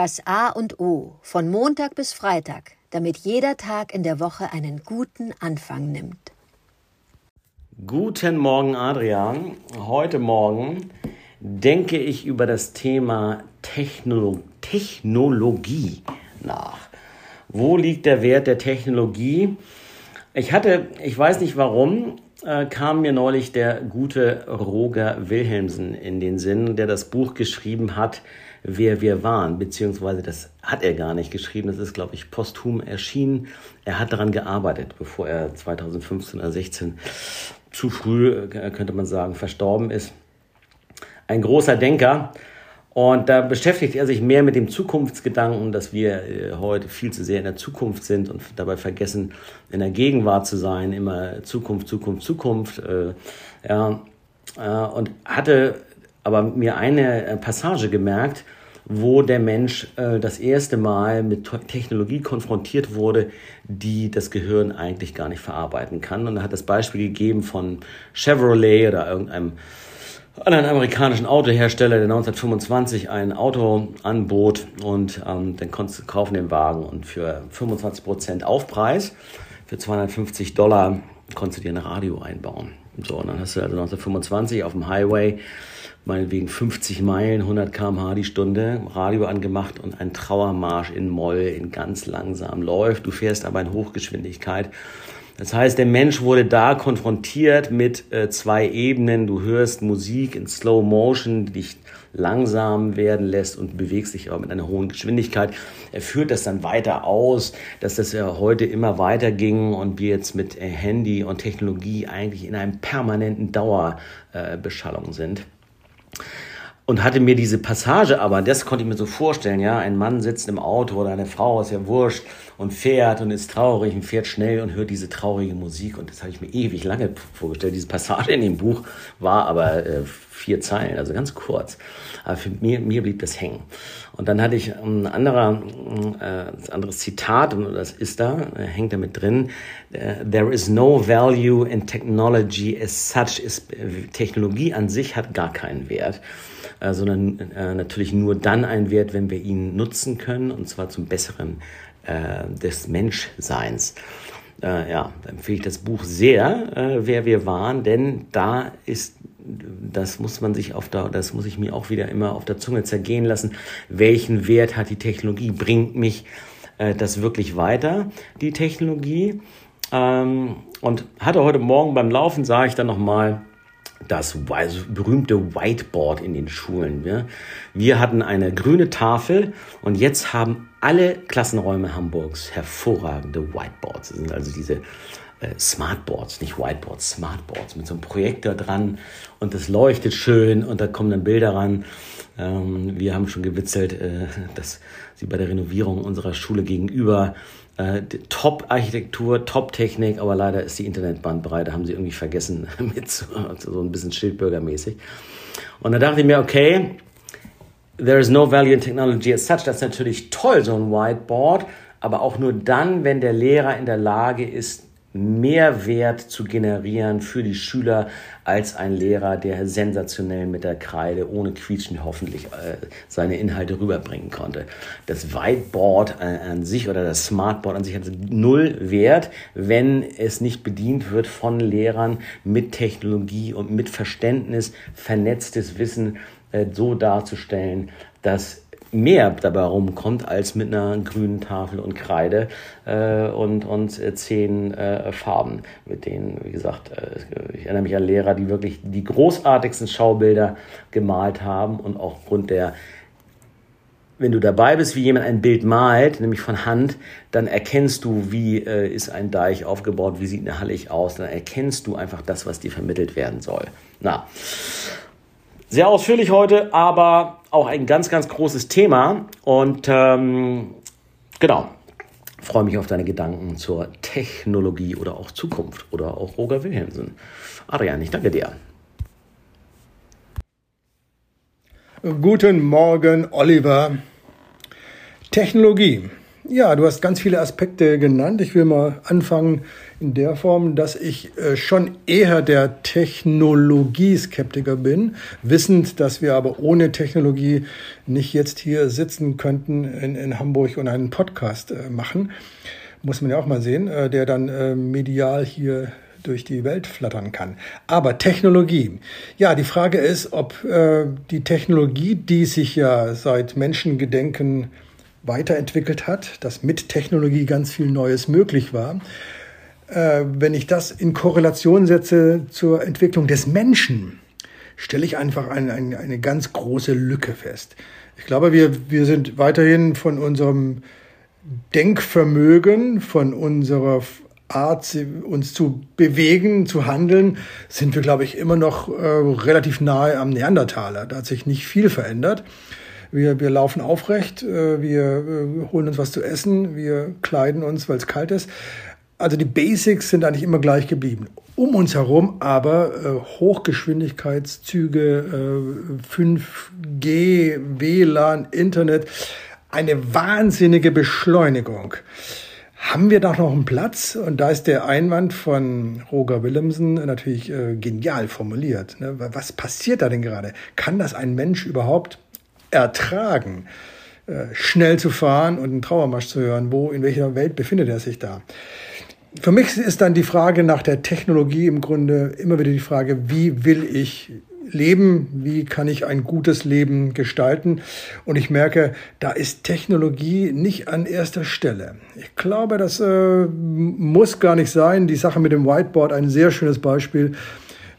Das A und O von Montag bis Freitag, damit jeder Tag in der Woche einen guten Anfang nimmt. Guten Morgen, Adrian. Heute Morgen denke ich über das Thema Technolo Technologie nach. Wo liegt der Wert der Technologie? Ich hatte, ich weiß nicht warum, äh, kam mir neulich der gute Roger Wilhelmsen in den Sinn, der das Buch geschrieben hat, wer wir waren, beziehungsweise das hat er gar nicht geschrieben, das ist, glaube ich, posthum erschienen. Er hat daran gearbeitet, bevor er 2015 oder 16 zu früh, äh, könnte man sagen, verstorben ist. Ein großer Denker. Und da beschäftigt er sich mehr mit dem Zukunftsgedanken, dass wir äh, heute viel zu sehr in der Zukunft sind und dabei vergessen, in der Gegenwart zu sein, immer Zukunft, Zukunft, Zukunft. Äh, ja, und hatte aber mir eine äh, Passage gemerkt, wo der Mensch äh, das erste Mal mit Technologie konfrontiert wurde, die das Gehirn eigentlich gar nicht verarbeiten kann. Und er hat das Beispiel gegeben von Chevrolet oder irgendeinem anderen amerikanischen Autohersteller, der 1925 ein Auto anbot und ähm, dann konntest du kaufen den Wagen und für 25 Prozent Aufpreis, für 250 Dollar konntest du dir ein Radio einbauen. So, und dann hast du also 1925 auf dem Highway meinetwegen 50 Meilen, 100 km/h die Stunde, Radio angemacht und ein Trauermarsch in Moll in ganz langsam läuft. Du fährst aber in Hochgeschwindigkeit. Das heißt, der Mensch wurde da konfrontiert mit äh, zwei Ebenen. Du hörst Musik in Slow Motion, die dich langsam werden lässt und bewegst dich aber mit einer hohen Geschwindigkeit. Er führt das dann weiter aus, dass das ja heute immer weiter ging und wir jetzt mit äh, Handy und Technologie eigentlich in einem permanenten Dauerbeschallung äh, sind und hatte mir diese Passage, aber das konnte ich mir so vorstellen, ja, ein Mann sitzt im Auto oder eine Frau, ist ja wurscht, und fährt und ist traurig und fährt schnell und hört diese traurige Musik und das habe ich mir ewig lange vorgestellt. Diese Passage in dem Buch war aber äh, vier Zeilen, also ganz kurz. Aber für mir, mir blieb das hängen. Und dann hatte ich ein anderer, äh, anderes Zitat, und das ist da, äh, hängt da mit drin. Äh, There is no value in technology as such. Ist, äh, Technologie an sich hat gar keinen Wert äh, sondern äh, natürlich nur dann einen Wert, wenn wir ihn nutzen können, und zwar zum Besseren des Menschseins. Äh, ja, empfehle ich das Buch sehr, äh, wer wir waren, denn da ist das muss man sich auf der, das muss ich mir auch wieder immer auf der Zunge zergehen lassen. Welchen Wert hat die Technologie? Bringt mich äh, das wirklich weiter, die Technologie? Ähm, und hatte heute Morgen beim Laufen, sah ich dann nochmal, das berühmte Whiteboard in den Schulen. Wir hatten eine grüne Tafel und jetzt haben alle Klassenräume Hamburgs hervorragende Whiteboards. Das sind also diese äh, Smartboards, nicht Whiteboards, Smartboards mit so einem Projektor dran und das leuchtet schön und da kommen dann Bilder ran. Ähm, wir haben schon gewitzelt, äh, dass sie bei der Renovierung unserer Schule gegenüber äh, Top-Architektur, Top-Technik, aber leider ist die Internetbandbreite, haben sie irgendwie vergessen, mit so, so ein bisschen Schildbürgermäßig. Und da dachte ich mir, okay, there is no value in technology as such. Das ist natürlich toll, so ein Whiteboard, aber auch nur dann, wenn der Lehrer in der Lage ist, Mehrwert zu generieren für die Schüler als ein Lehrer, der sensationell mit der Kreide ohne Quietschen hoffentlich äh, seine Inhalte rüberbringen konnte. Das Whiteboard äh, an sich oder das Smartboard an sich hat null Wert, wenn es nicht bedient wird von Lehrern mit Technologie und mit Verständnis, vernetztes Wissen äh, so darzustellen, dass mehr dabei rumkommt als mit einer grünen Tafel und Kreide äh, und, und äh, zehn äh, Farben, mit denen, wie gesagt, äh, ich erinnere mich an Lehrer, die wirklich die großartigsten Schaubilder gemalt haben und auch aufgrund der wenn du dabei bist, wie jemand ein Bild malt, nämlich von Hand, dann erkennst du, wie äh, ist ein Deich aufgebaut, wie sieht eine Halle aus, dann erkennst du einfach das, was dir vermittelt werden soll. Na, sehr ausführlich heute, aber auch ein ganz, ganz großes Thema. Und ähm, genau, freue mich auf deine Gedanken zur Technologie oder auch Zukunft oder auch Roger Wilhelmsen. Adrian, ich danke dir. Guten Morgen, Oliver. Technologie. Ja, du hast ganz viele Aspekte genannt. Ich will mal anfangen in der Form, dass ich äh, schon eher der Technologieskeptiker bin, wissend, dass wir aber ohne Technologie nicht jetzt hier sitzen könnten in, in Hamburg und einen Podcast äh, machen. Muss man ja auch mal sehen, äh, der dann medial hier durch die Welt flattern kann. Aber Technologie. Ja, die Frage ist, ob die Technologie, die sich ja seit Menschengedenken weiterentwickelt hat, dass mit Technologie ganz viel Neues möglich war, äh, wenn ich das in Korrelation setze zur Entwicklung des Menschen, stelle ich einfach eine, eine, eine ganz große Lücke fest. Ich glaube, wir, wir sind weiterhin von unserem Denkvermögen, von unserer Art, uns zu bewegen, zu handeln, sind wir, glaube ich, immer noch äh, relativ nahe am Neandertaler. Da hat sich nicht viel verändert. Wir, wir laufen aufrecht, äh, wir äh, holen uns was zu essen, wir kleiden uns, weil es kalt ist. Also die Basics sind eigentlich immer gleich geblieben. Um uns herum aber äh, Hochgeschwindigkeitszüge, äh, 5G, WLAN, Internet, eine wahnsinnige Beschleunigung haben wir doch noch einen Platz? Und da ist der Einwand von Roger Willemsen natürlich äh, genial formuliert. Ne? Was passiert da denn gerade? Kann das ein Mensch überhaupt ertragen, äh, schnell zu fahren und einen Trauermarsch zu hören? Wo, in welcher Welt befindet er sich da? Für mich ist dann die Frage nach der Technologie im Grunde immer wieder die Frage, wie will ich leben, wie kann ich ein gutes Leben gestalten. Und ich merke, da ist Technologie nicht an erster Stelle. Ich glaube, das äh, muss gar nicht sein. Die Sache mit dem Whiteboard, ein sehr schönes Beispiel.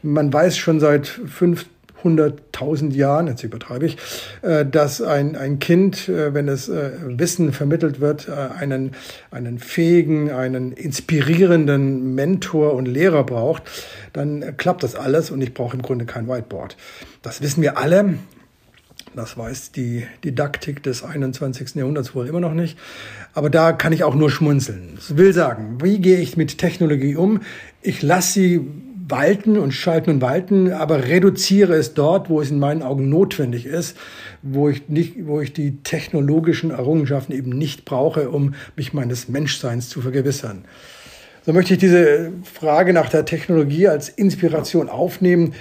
Man weiß schon seit fünf 100.000 Jahren, jetzt übertreibe ich, äh, dass ein, ein Kind, äh, wenn es äh, Wissen vermittelt wird, einen, einen fähigen, einen inspirierenden Mentor und Lehrer braucht, dann klappt das alles und ich brauche im Grunde kein Whiteboard. Das wissen wir alle. Das weiß die Didaktik des 21. Jahrhunderts wohl immer noch nicht. Aber da kann ich auch nur schmunzeln. Das will sagen, wie gehe ich mit Technologie um? Ich lasse sie walten und schalten und walten, aber reduziere es dort, wo es in meinen Augen notwendig ist, wo ich nicht, wo ich die technologischen Errungenschaften eben nicht brauche, um mich meines Menschseins zu vergewissern. So möchte ich diese Frage nach der Technologie als Inspiration aufnehmen,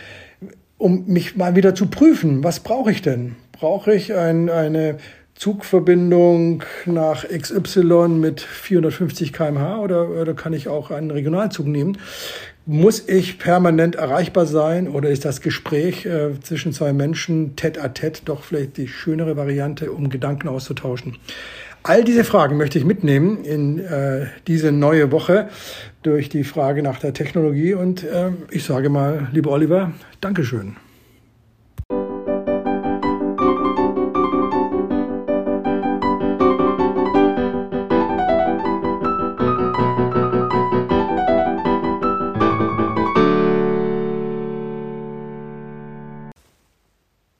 um mich mal wieder zu prüfen. Was brauche ich denn? Brauche ich ein, eine Zugverbindung nach XY mit 450 kmh oder, oder kann ich auch einen Regionalzug nehmen? Muss ich permanent erreichbar sein oder ist das Gespräch äh, zwischen zwei Menschen tête à tête doch vielleicht die schönere Variante, um Gedanken auszutauschen? All diese Fragen möchte ich mitnehmen in äh, diese neue Woche durch die Frage nach der Technologie und äh, ich sage mal, lieber Oliver, Dankeschön.